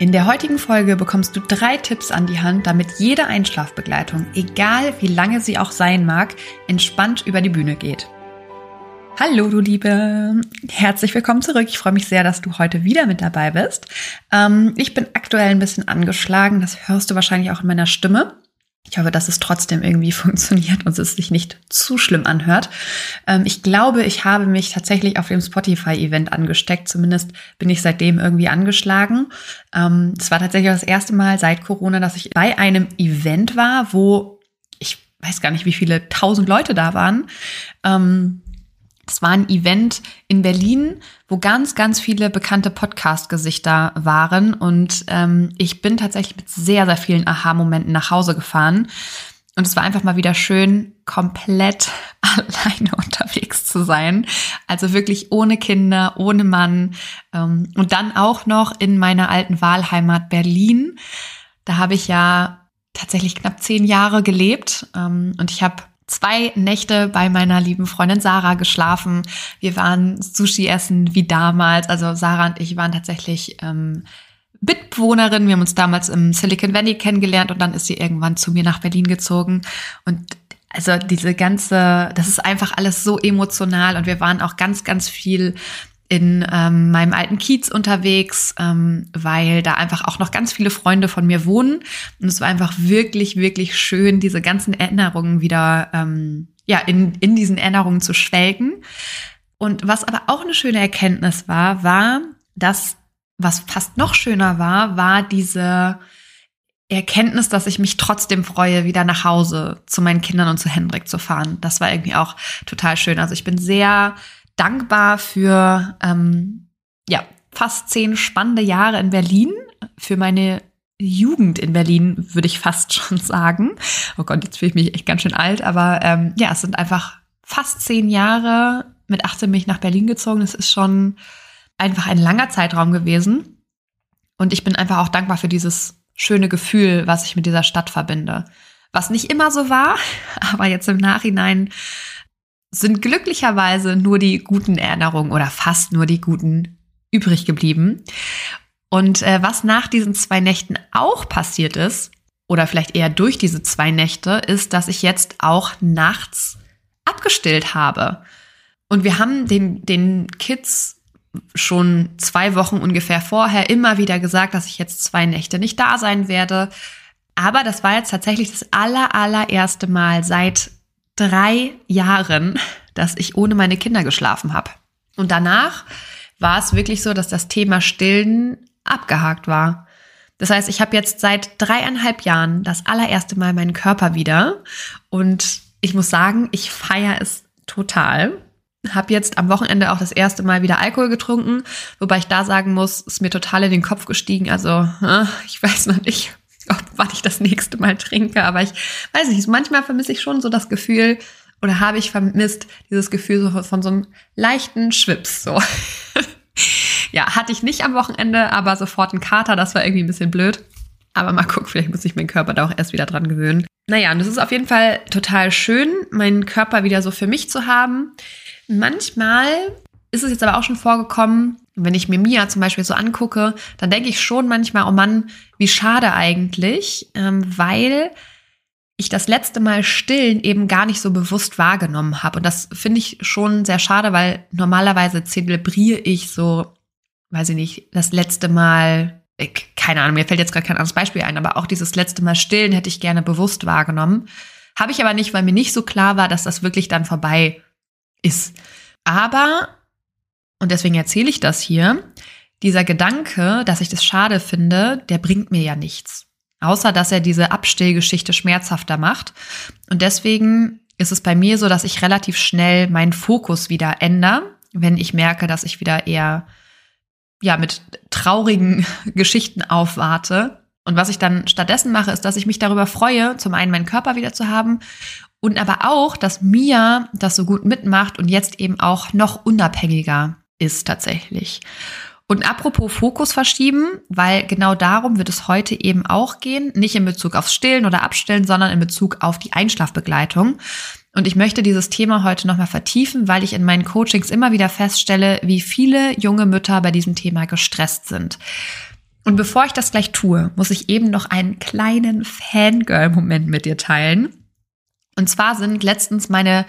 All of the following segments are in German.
In der heutigen Folge bekommst du drei Tipps an die Hand, damit jede Einschlafbegleitung, egal wie lange sie auch sein mag, entspannt über die Bühne geht. Hallo, du Liebe. Herzlich willkommen zurück. Ich freue mich sehr, dass du heute wieder mit dabei bist. Ähm, ich bin aktuell ein bisschen angeschlagen. Das hörst du wahrscheinlich auch in meiner Stimme. Ich hoffe, dass es trotzdem irgendwie funktioniert und es sich nicht zu schlimm anhört. Ähm, ich glaube, ich habe mich tatsächlich auf dem Spotify-Event angesteckt. Zumindest bin ich seitdem irgendwie angeschlagen. Ähm, es war tatsächlich das erste Mal seit Corona, dass ich bei einem Event war, wo ich weiß gar nicht, wie viele tausend Leute da waren. Ähm, es war ein Event in Berlin, wo ganz, ganz viele bekannte Podcast-Gesichter waren. Und ähm, ich bin tatsächlich mit sehr, sehr vielen Aha-Momenten nach Hause gefahren. Und es war einfach mal wieder schön, komplett alleine unterwegs zu sein. Also wirklich ohne Kinder, ohne Mann. Ähm, und dann auch noch in meiner alten Wahlheimat Berlin. Da habe ich ja tatsächlich knapp zehn Jahre gelebt. Ähm, und ich habe zwei Nächte bei meiner lieben Freundin Sarah geschlafen. Wir waren Sushi essen wie damals. Also Sarah und ich waren tatsächlich ähm, Mitbewohnerin. Wir haben uns damals im Silicon Valley kennengelernt und dann ist sie irgendwann zu mir nach Berlin gezogen. Und also diese ganze, das ist einfach alles so emotional und wir waren auch ganz, ganz viel in ähm, meinem alten Kiez unterwegs, ähm, weil da einfach auch noch ganz viele Freunde von mir wohnen. Und es war einfach wirklich, wirklich schön, diese ganzen Erinnerungen wieder ähm, ja, in, in diesen Erinnerungen zu schwelgen. Und was aber auch eine schöne Erkenntnis war, war, dass was fast noch schöner war, war diese Erkenntnis, dass ich mich trotzdem freue, wieder nach Hause zu meinen Kindern und zu Hendrik zu fahren. Das war irgendwie auch total schön. Also ich bin sehr dankbar für ähm, ja fast zehn spannende Jahre in Berlin, für meine Jugend in Berlin, würde ich fast schon sagen. Oh Gott, jetzt fühle ich mich echt ganz schön alt, aber ähm, ja, es sind einfach fast zehn Jahre. Mit 18 bin ich nach Berlin gezogen. Das ist schon einfach ein langer Zeitraum gewesen. Und ich bin einfach auch dankbar für dieses schöne Gefühl, was ich mit dieser Stadt verbinde. Was nicht immer so war, aber jetzt im Nachhinein sind glücklicherweise nur die guten Erinnerungen oder fast nur die guten übrig geblieben. Und äh, was nach diesen zwei Nächten auch passiert ist, oder vielleicht eher durch diese zwei Nächte, ist, dass ich jetzt auch nachts abgestillt habe. Und wir haben den, den Kids schon zwei Wochen ungefähr vorher immer wieder gesagt, dass ich jetzt zwei Nächte nicht da sein werde. Aber das war jetzt tatsächlich das aller, allererste Mal seit drei Jahren, dass ich ohne meine Kinder geschlafen habe. Und danach war es wirklich so, dass das Thema Stillen abgehakt war. Das heißt, ich habe jetzt seit dreieinhalb Jahren das allererste Mal meinen Körper wieder und ich muss sagen, ich feiere es total. Habe jetzt am Wochenende auch das erste Mal wieder Alkohol getrunken, wobei ich da sagen muss, ist mir total in den Kopf gestiegen. Also äh, ich weiß noch nicht, ob wann ich das nächste Mal trinke, aber ich weiß nicht, manchmal vermisse ich schon so das Gefühl, oder habe ich vermisst, dieses Gefühl so von so einem leichten Schwips, so. ja, hatte ich nicht am Wochenende, aber sofort ein Kater, das war irgendwie ein bisschen blöd. Aber mal gucken, vielleicht muss ich meinen Körper da auch erst wieder dran gewöhnen. Naja, und es ist auf jeden Fall total schön, meinen Körper wieder so für mich zu haben. Manchmal ist es jetzt aber auch schon vorgekommen, wenn ich mir Mia zum Beispiel so angucke, dann denke ich schon manchmal, oh Mann, wie schade eigentlich, ähm, weil ich das letzte Mal stillen eben gar nicht so bewusst wahrgenommen habe. Und das finde ich schon sehr schade, weil normalerweise zelebriere ich so, weiß ich nicht, das letzte Mal, keine Ahnung, mir fällt jetzt gerade kein anderes Beispiel ein, aber auch dieses letzte Mal stillen hätte ich gerne bewusst wahrgenommen. Habe ich aber nicht, weil mir nicht so klar war, dass das wirklich dann vorbei ist. Aber, und deswegen erzähle ich das hier, dieser Gedanke, dass ich das schade finde, der bringt mir ja nichts. Außer dass er diese Abstillgeschichte schmerzhafter macht. Und deswegen ist es bei mir so, dass ich relativ schnell meinen Fokus wieder ändere, wenn ich merke, dass ich wieder eher ja mit traurigen Geschichten aufwarte. Und was ich dann stattdessen mache, ist, dass ich mich darüber freue, zum einen meinen Körper wieder zu haben und aber auch, dass Mia das so gut mitmacht und jetzt eben auch noch unabhängiger ist tatsächlich. Und apropos Fokus verschieben, weil genau darum wird es heute eben auch gehen, nicht in Bezug aufs Stillen oder Abstillen, sondern in Bezug auf die Einschlafbegleitung. Und ich möchte dieses Thema heute nochmal vertiefen, weil ich in meinen Coachings immer wieder feststelle, wie viele junge Mütter bei diesem Thema gestresst sind. Und bevor ich das gleich tue, muss ich eben noch einen kleinen Fangirl-Moment mit dir teilen. Und zwar sind letztens meine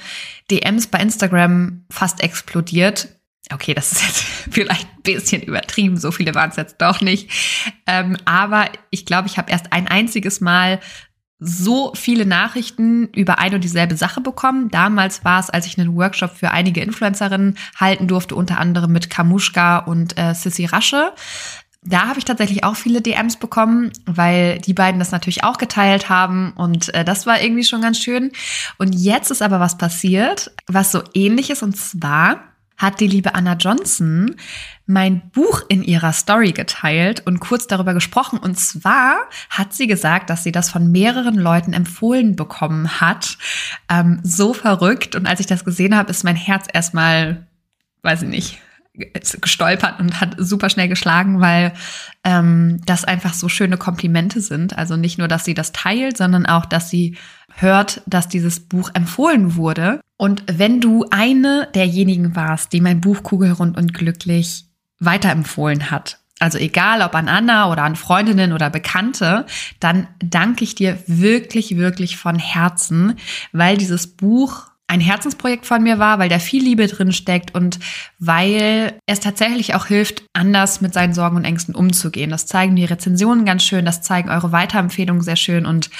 DMs bei Instagram fast explodiert Okay, das ist jetzt vielleicht ein bisschen übertrieben, so viele waren es jetzt doch nicht. Ähm, aber ich glaube, ich habe erst ein einziges Mal so viele Nachrichten über ein und dieselbe Sache bekommen. Damals war es, als ich einen Workshop für einige Influencerinnen halten durfte, unter anderem mit Kamushka und äh, Sissy Rasche. Da habe ich tatsächlich auch viele DMs bekommen, weil die beiden das natürlich auch geteilt haben und äh, das war irgendwie schon ganz schön. Und jetzt ist aber was passiert, was so ähnlich ist und zwar hat die liebe Anna Johnson mein Buch in ihrer Story geteilt und kurz darüber gesprochen. Und zwar hat sie gesagt, dass sie das von mehreren Leuten empfohlen bekommen hat. Ähm, so verrückt. Und als ich das gesehen habe, ist mein Herz erstmal, weiß ich nicht, gestolpert und hat super schnell geschlagen, weil ähm, das einfach so schöne Komplimente sind. Also nicht nur, dass sie das teilt, sondern auch, dass sie hört, dass dieses Buch empfohlen wurde. Und wenn du eine derjenigen warst, die mein Buch Kugelrund und Glücklich weiterempfohlen hat, also egal ob an Anna oder an Freundinnen oder Bekannte, dann danke ich dir wirklich, wirklich von Herzen, weil dieses Buch ein Herzensprojekt von mir war, weil da viel Liebe drin steckt und weil es tatsächlich auch hilft, anders mit seinen Sorgen und Ängsten umzugehen. Das zeigen die Rezensionen ganz schön, das zeigen eure Weiterempfehlungen sehr schön und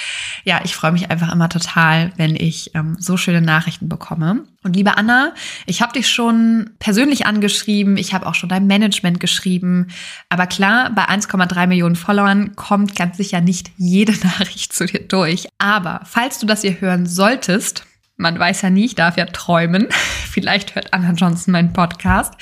ja, ich freue mich einfach immer total, wenn ich ähm, so schöne Nachrichten bekomme. Und liebe Anna, ich habe dich schon persönlich angeschrieben, ich habe auch schon dein Management geschrieben, aber klar, bei 1,3 Millionen Followern kommt ganz sicher nicht jede Nachricht zu dir durch. Aber falls du das hier hören solltest, man weiß ja nie, ich darf ja träumen. Vielleicht hört Anna Johnson meinen Podcast.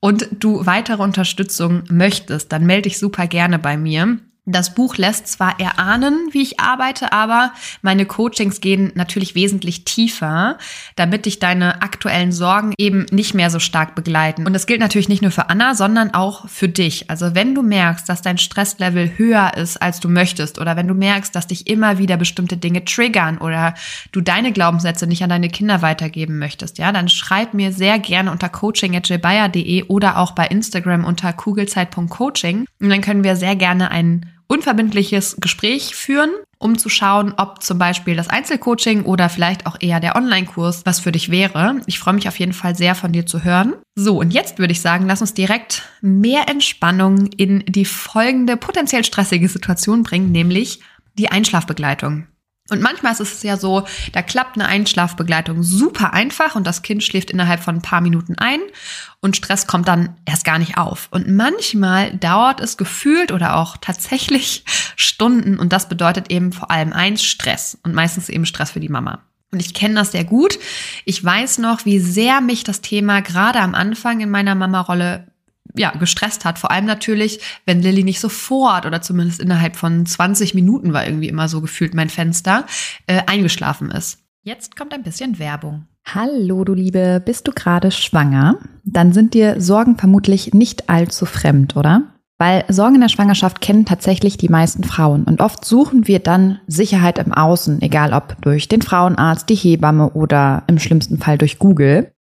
Und du weitere Unterstützung möchtest, dann melde dich super gerne bei mir. Das Buch lässt zwar erahnen, wie ich arbeite, aber meine Coachings gehen natürlich wesentlich tiefer, damit dich deine aktuellen Sorgen eben nicht mehr so stark begleiten. Und das gilt natürlich nicht nur für Anna, sondern auch für dich. Also wenn du merkst, dass dein Stresslevel höher ist, als du möchtest, oder wenn du merkst, dass dich immer wieder bestimmte Dinge triggern oder du deine Glaubenssätze nicht an deine Kinder weitergeben möchtest, ja, dann schreib mir sehr gerne unter coaching.jbayer.de oder auch bei Instagram unter kugelzeit.coaching. Und dann können wir sehr gerne einen unverbindliches Gespräch führen, um zu schauen, ob zum Beispiel das Einzelcoaching oder vielleicht auch eher der Online-Kurs was für dich wäre. Ich freue mich auf jeden Fall sehr von dir zu hören. So, und jetzt würde ich sagen, lass uns direkt mehr Entspannung in die folgende potenziell stressige Situation bringen, nämlich die Einschlafbegleitung. Und manchmal ist es ja so, da klappt eine Einschlafbegleitung super einfach und das Kind schläft innerhalb von ein paar Minuten ein und Stress kommt dann erst gar nicht auf. Und manchmal dauert es gefühlt oder auch tatsächlich Stunden und das bedeutet eben vor allem eins Stress und meistens eben Stress für die Mama. Und ich kenne das sehr gut. Ich weiß noch, wie sehr mich das Thema gerade am Anfang in meiner Mama-Rolle ja, gestresst hat. Vor allem natürlich, wenn Lilly nicht sofort oder zumindest innerhalb von 20 Minuten war irgendwie immer so gefühlt mein Fenster, äh, eingeschlafen ist. Jetzt kommt ein bisschen Werbung. Hallo, du Liebe, bist du gerade schwanger? Dann sind dir Sorgen vermutlich nicht allzu fremd, oder? Weil Sorgen in der Schwangerschaft kennen tatsächlich die meisten Frauen und oft suchen wir dann Sicherheit im Außen, egal ob durch den Frauenarzt, die Hebamme oder im schlimmsten Fall durch Google.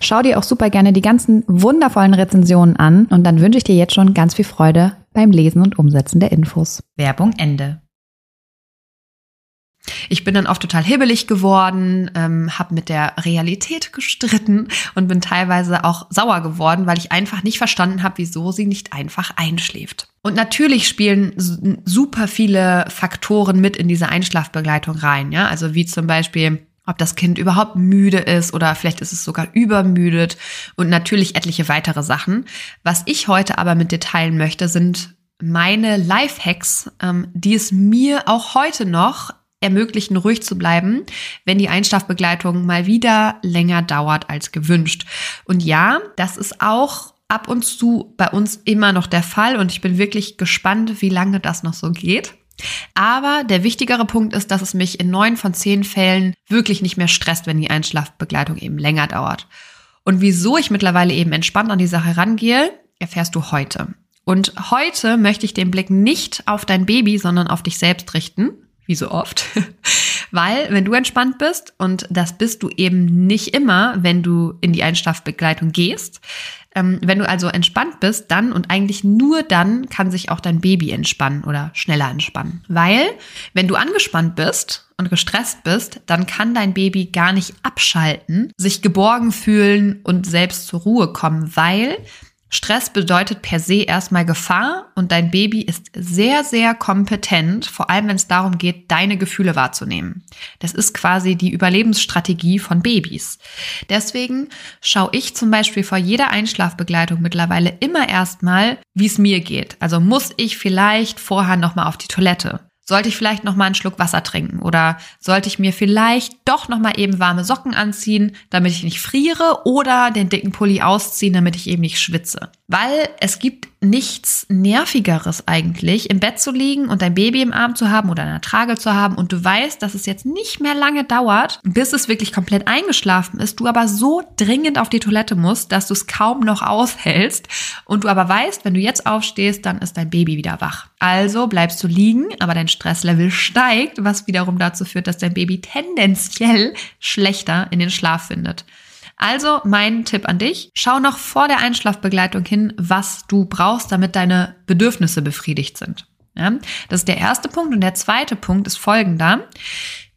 Schau dir auch super gerne die ganzen wundervollen Rezensionen an und dann wünsche ich dir jetzt schon ganz viel Freude beim Lesen und Umsetzen der Infos. Werbung Ende. Ich bin dann oft total hibbelig geworden, ähm, habe mit der Realität gestritten und bin teilweise auch sauer geworden, weil ich einfach nicht verstanden habe, wieso sie nicht einfach einschläft. Und natürlich spielen super viele Faktoren mit in diese Einschlafbegleitung rein, ja, also wie zum Beispiel ob das Kind überhaupt müde ist oder vielleicht ist es sogar übermüdet und natürlich etliche weitere Sachen. Was ich heute aber mit dir teilen möchte, sind meine Lifehacks, ähm, die es mir auch heute noch ermöglichen, ruhig zu bleiben, wenn die Einschlafbegleitung mal wieder länger dauert als gewünscht. Und ja, das ist auch ab und zu bei uns immer noch der Fall und ich bin wirklich gespannt, wie lange das noch so geht. Aber der wichtigere Punkt ist, dass es mich in neun von zehn Fällen wirklich nicht mehr stresst, wenn die Einschlafbegleitung eben länger dauert. Und wieso ich mittlerweile eben entspannt an die Sache rangehe, erfährst du heute. Und heute möchte ich den Blick nicht auf dein Baby, sondern auf dich selbst richten, wie so oft. Weil, wenn du entspannt bist, und das bist du eben nicht immer, wenn du in die Einschlafbegleitung gehst, wenn du also entspannt bist, dann und eigentlich nur dann kann sich auch dein Baby entspannen oder schneller entspannen. Weil, wenn du angespannt bist und gestresst bist, dann kann dein Baby gar nicht abschalten, sich geborgen fühlen und selbst zur Ruhe kommen, weil Stress bedeutet per se erstmal Gefahr und dein Baby ist sehr, sehr kompetent, vor allem wenn es darum geht, deine Gefühle wahrzunehmen. Das ist quasi die Überlebensstrategie von Babys. Deswegen schaue ich zum Beispiel vor jeder Einschlafbegleitung mittlerweile immer erstmal, wie es mir geht. Also muss ich vielleicht vorher nochmal auf die Toilette? Sollte ich vielleicht noch mal einen Schluck Wasser trinken oder sollte ich mir vielleicht doch noch mal eben warme Socken anziehen, damit ich nicht friere oder den dicken Pulli ausziehen, damit ich eben nicht schwitze? Weil es gibt nichts nervigeres eigentlich, im Bett zu liegen und dein Baby im Arm zu haben oder in der Trage zu haben und du weißt, dass es jetzt nicht mehr lange dauert, bis es wirklich komplett eingeschlafen ist, du aber so dringend auf die Toilette musst, dass du es kaum noch aushältst und du aber weißt, wenn du jetzt aufstehst, dann ist dein Baby wieder wach. Also bleibst du liegen, aber dein Stresslevel steigt, was wiederum dazu führt, dass dein Baby tendenziell schlechter in den Schlaf findet. Also mein Tipp an dich, schau noch vor der Einschlafbegleitung hin, was du brauchst, damit deine Bedürfnisse befriedigt sind. Ja, das ist der erste Punkt. Und der zweite Punkt ist folgender.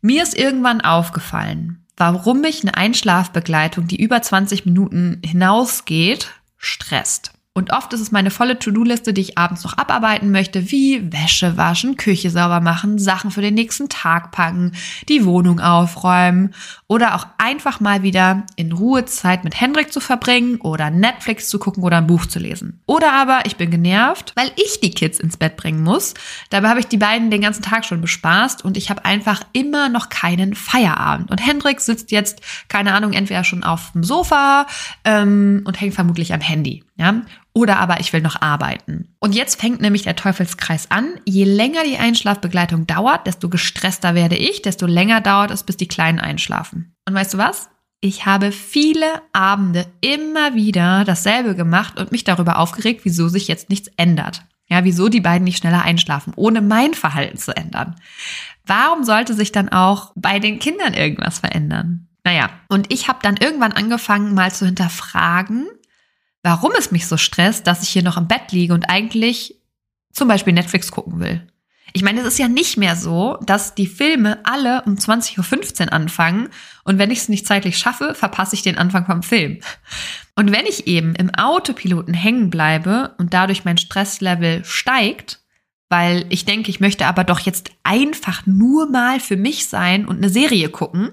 Mir ist irgendwann aufgefallen, warum mich eine Einschlafbegleitung, die über 20 Minuten hinausgeht, stresst. Und oft ist es meine volle To-Do-Liste, die ich abends noch abarbeiten möchte, wie Wäsche waschen, Küche sauber machen, Sachen für den nächsten Tag packen, die Wohnung aufräumen oder auch einfach mal wieder in Ruhe Zeit mit Hendrik zu verbringen oder Netflix zu gucken oder ein Buch zu lesen. Oder aber ich bin genervt, weil ich die Kids ins Bett bringen muss. Dabei habe ich die beiden den ganzen Tag schon bespaßt und ich habe einfach immer noch keinen Feierabend. Und Hendrik sitzt jetzt, keine Ahnung, entweder schon auf dem Sofa ähm, und hängt vermutlich am Handy. Ja? Oder aber ich will noch arbeiten. Und jetzt fängt nämlich der Teufelskreis an. Je länger die Einschlafbegleitung dauert, desto gestresster werde ich, desto länger dauert es, bis die Kleinen einschlafen. Und weißt du was? Ich habe viele Abende immer wieder dasselbe gemacht und mich darüber aufgeregt, wieso sich jetzt nichts ändert. Ja, wieso die beiden nicht schneller einschlafen, ohne mein Verhalten zu ändern. Warum sollte sich dann auch bei den Kindern irgendwas verändern? Naja, und ich habe dann irgendwann angefangen, mal zu hinterfragen, warum es mich so stresst, dass ich hier noch im Bett liege und eigentlich zum Beispiel Netflix gucken will. Ich meine, es ist ja nicht mehr so, dass die Filme alle um 20.15 Uhr anfangen und wenn ich es nicht zeitlich schaffe, verpasse ich den Anfang vom Film. Und wenn ich eben im Autopiloten hängen bleibe und dadurch mein Stresslevel steigt, weil ich denke, ich möchte aber doch jetzt einfach nur mal für mich sein und eine Serie gucken,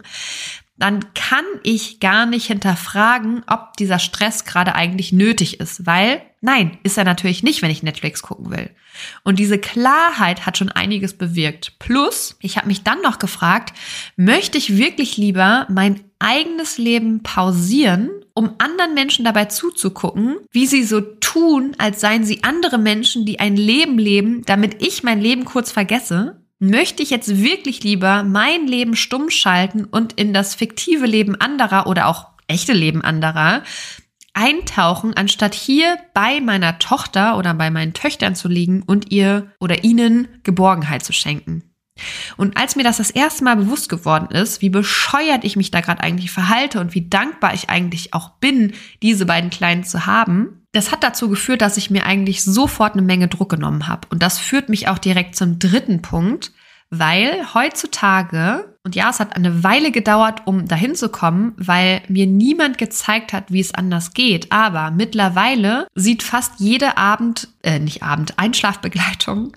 dann kann ich gar nicht hinterfragen, ob dieser Stress gerade eigentlich nötig ist, weil nein, ist er natürlich nicht, wenn ich Netflix gucken will. Und diese Klarheit hat schon einiges bewirkt. Plus, ich habe mich dann noch gefragt, möchte ich wirklich lieber mein eigenes Leben pausieren, um anderen Menschen dabei zuzugucken, wie sie so tun, als seien sie andere Menschen, die ein Leben leben, damit ich mein Leben kurz vergesse? Möchte ich jetzt wirklich lieber mein Leben stumm schalten und in das fiktive Leben anderer oder auch echte Leben anderer eintauchen, anstatt hier bei meiner Tochter oder bei meinen Töchtern zu liegen und ihr oder ihnen Geborgenheit zu schenken. Und als mir das das erste Mal bewusst geworden ist, wie bescheuert ich mich da gerade eigentlich verhalte und wie dankbar ich eigentlich auch bin, diese beiden Kleinen zu haben, das hat dazu geführt, dass ich mir eigentlich sofort eine Menge Druck genommen habe. Und das führt mich auch direkt zum dritten Punkt, weil heutzutage, und ja, es hat eine Weile gedauert, um dahin zu kommen, weil mir niemand gezeigt hat, wie es anders geht. Aber mittlerweile sieht fast jede Abend, äh, nicht Abend, Einschlafbegleitung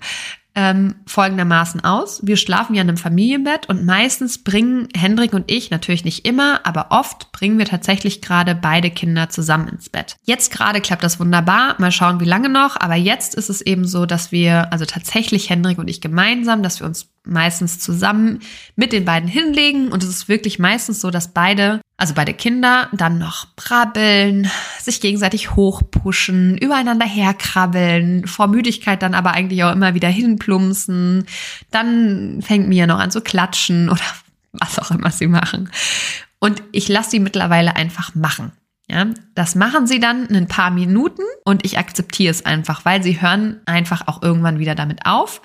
ähm, folgendermaßen aus. Wir schlafen ja in einem Familienbett und meistens bringen Hendrik und ich, natürlich nicht immer, aber oft bringen wir tatsächlich gerade beide Kinder zusammen ins Bett. Jetzt gerade klappt das wunderbar. Mal schauen, wie lange noch. Aber jetzt ist es eben so, dass wir, also tatsächlich Hendrik und ich gemeinsam, dass wir uns meistens zusammen mit den beiden hinlegen. Und es ist wirklich meistens so, dass beide, also beide Kinder, dann noch brabbeln, sich gegenseitig hochpushen, übereinander herkrabbeln, vor Müdigkeit dann aber eigentlich auch immer wieder hinplumpsen. Dann fängt Mia noch an zu klatschen oder was auch immer sie machen. Und ich lasse sie mittlerweile einfach machen. Ja, das machen sie dann ein paar Minuten und ich akzeptiere es einfach, weil sie hören einfach auch irgendwann wieder damit auf.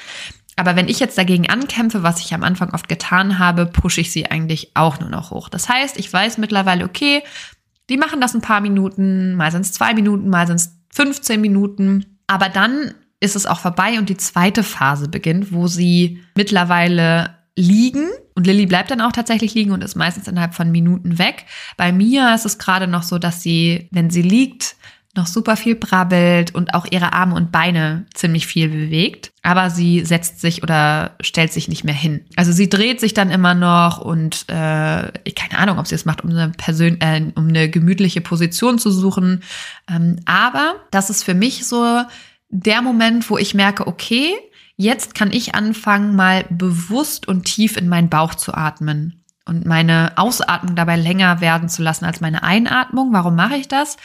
Aber wenn ich jetzt dagegen ankämpfe, was ich am Anfang oft getan habe, pushe ich sie eigentlich auch nur noch hoch. Das heißt, ich weiß mittlerweile, okay, die machen das ein paar Minuten, mal sind es zwei Minuten, mal sind es 15 Minuten. Aber dann ist es auch vorbei und die zweite Phase beginnt, wo sie mittlerweile liegen. Und Lilly bleibt dann auch tatsächlich liegen und ist meistens innerhalb von Minuten weg. Bei mir ist es gerade noch so, dass sie, wenn sie liegt, noch super viel brabbelt und auch ihre Arme und Beine ziemlich viel bewegt. Aber sie setzt sich oder stellt sich nicht mehr hin. Also sie dreht sich dann immer noch und äh, keine Ahnung, ob sie es macht, um eine, Persön äh, um eine gemütliche Position zu suchen. Ähm, aber das ist für mich so der Moment, wo ich merke, okay, jetzt kann ich anfangen, mal bewusst und tief in meinen Bauch zu atmen und meine Ausatmung dabei länger werden zu lassen als meine Einatmung. Warum mache ich das?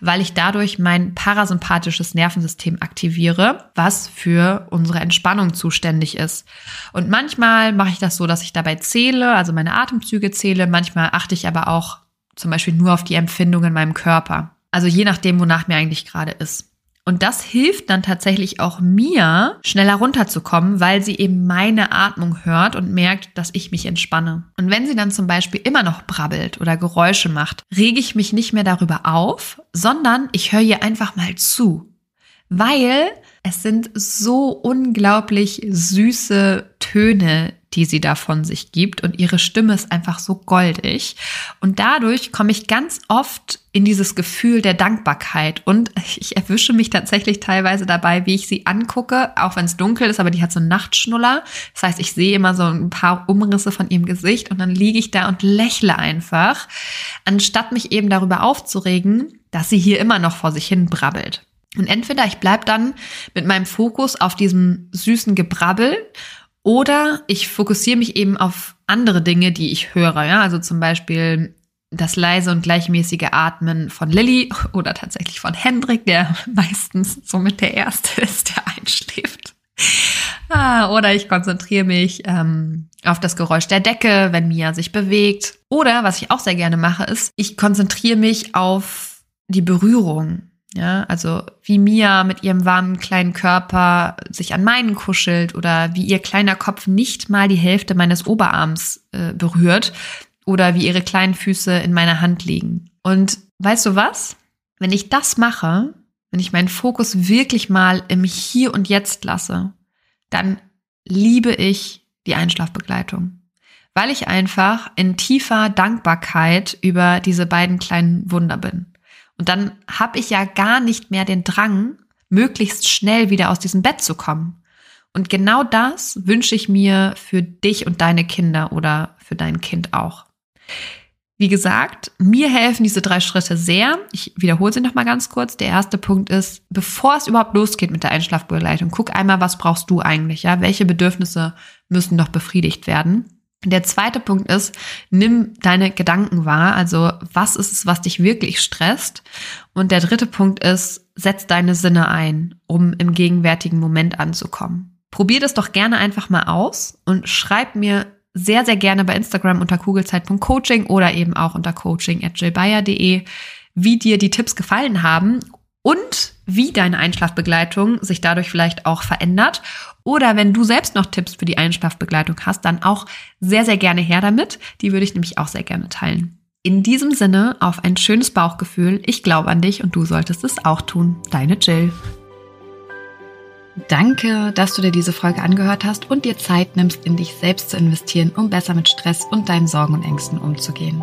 Weil ich dadurch mein parasympathisches Nervensystem aktiviere, was für unsere Entspannung zuständig ist. Und manchmal mache ich das so, dass ich dabei zähle, also meine Atemzüge zähle. Manchmal achte ich aber auch zum Beispiel nur auf die Empfindung in meinem Körper. Also je nachdem, wonach mir eigentlich gerade ist. Und das hilft dann tatsächlich auch mir, schneller runterzukommen, weil sie eben meine Atmung hört und merkt, dass ich mich entspanne. Und wenn sie dann zum Beispiel immer noch brabbelt oder Geräusche macht, rege ich mich nicht mehr darüber auf, sondern ich höre ihr einfach mal zu. Weil es sind so unglaublich süße Töne, die sie da von sich gibt und ihre Stimme ist einfach so goldig. Und dadurch komme ich ganz oft in dieses Gefühl der Dankbarkeit und ich erwische mich tatsächlich teilweise dabei, wie ich sie angucke, auch wenn es dunkel ist, aber die hat so einen Nachtschnuller. Das heißt, ich sehe immer so ein paar Umrisse von ihrem Gesicht und dann liege ich da und lächle einfach, anstatt mich eben darüber aufzuregen, dass sie hier immer noch vor sich hin brabbelt. Und entweder ich bleib dann mit meinem Fokus auf diesem süßen Gebrabbel oder ich fokussiere mich eben auf andere Dinge, die ich höre. Ja, also zum Beispiel das leise und gleichmäßige Atmen von Lilly oder tatsächlich von Hendrik, der meistens somit der Erste ist, der einschläft. Ah, oder ich konzentriere mich ähm, auf das Geräusch der Decke, wenn Mia sich bewegt. Oder was ich auch sehr gerne mache, ist, ich konzentriere mich auf die Berührung. Ja, also wie Mia mit ihrem warmen kleinen Körper sich an meinen kuschelt oder wie ihr kleiner Kopf nicht mal die Hälfte meines Oberarms äh, berührt oder wie ihre kleinen Füße in meiner Hand liegen. Und weißt du was? Wenn ich das mache, wenn ich meinen Fokus wirklich mal im Hier und Jetzt lasse, dann liebe ich die Einschlafbegleitung, weil ich einfach in tiefer Dankbarkeit über diese beiden kleinen Wunder bin. Und dann habe ich ja gar nicht mehr den Drang, möglichst schnell wieder aus diesem Bett zu kommen. Und genau das wünsche ich mir für dich und deine Kinder oder für dein Kind auch. Wie gesagt, mir helfen diese drei Schritte sehr. Ich wiederhole sie nochmal ganz kurz. Der erste Punkt ist, bevor es überhaupt losgeht mit der Einschlafbegleitung, guck einmal, was brauchst du eigentlich? Ja, welche Bedürfnisse müssen noch befriedigt werden? Der zweite Punkt ist, nimm deine Gedanken wahr. Also was ist es, was dich wirklich stresst? Und der dritte Punkt ist, setz deine Sinne ein, um im gegenwärtigen Moment anzukommen. Probier das doch gerne einfach mal aus und schreib mir sehr, sehr gerne bei Instagram unter kugelzeit.coaching oder eben auch unter coaching.jillbayer.de, wie dir die Tipps gefallen haben und wie deine Einschlafbegleitung sich dadurch vielleicht auch verändert. Oder wenn du selbst noch Tipps für die Einschlafbegleitung hast, dann auch sehr, sehr gerne her damit. Die würde ich nämlich auch sehr gerne teilen. In diesem Sinne auf ein schönes Bauchgefühl. Ich glaube an dich und du solltest es auch tun. Deine Jill. Danke, dass du dir diese Folge angehört hast und dir Zeit nimmst, in dich selbst zu investieren, um besser mit Stress und deinen Sorgen und Ängsten umzugehen.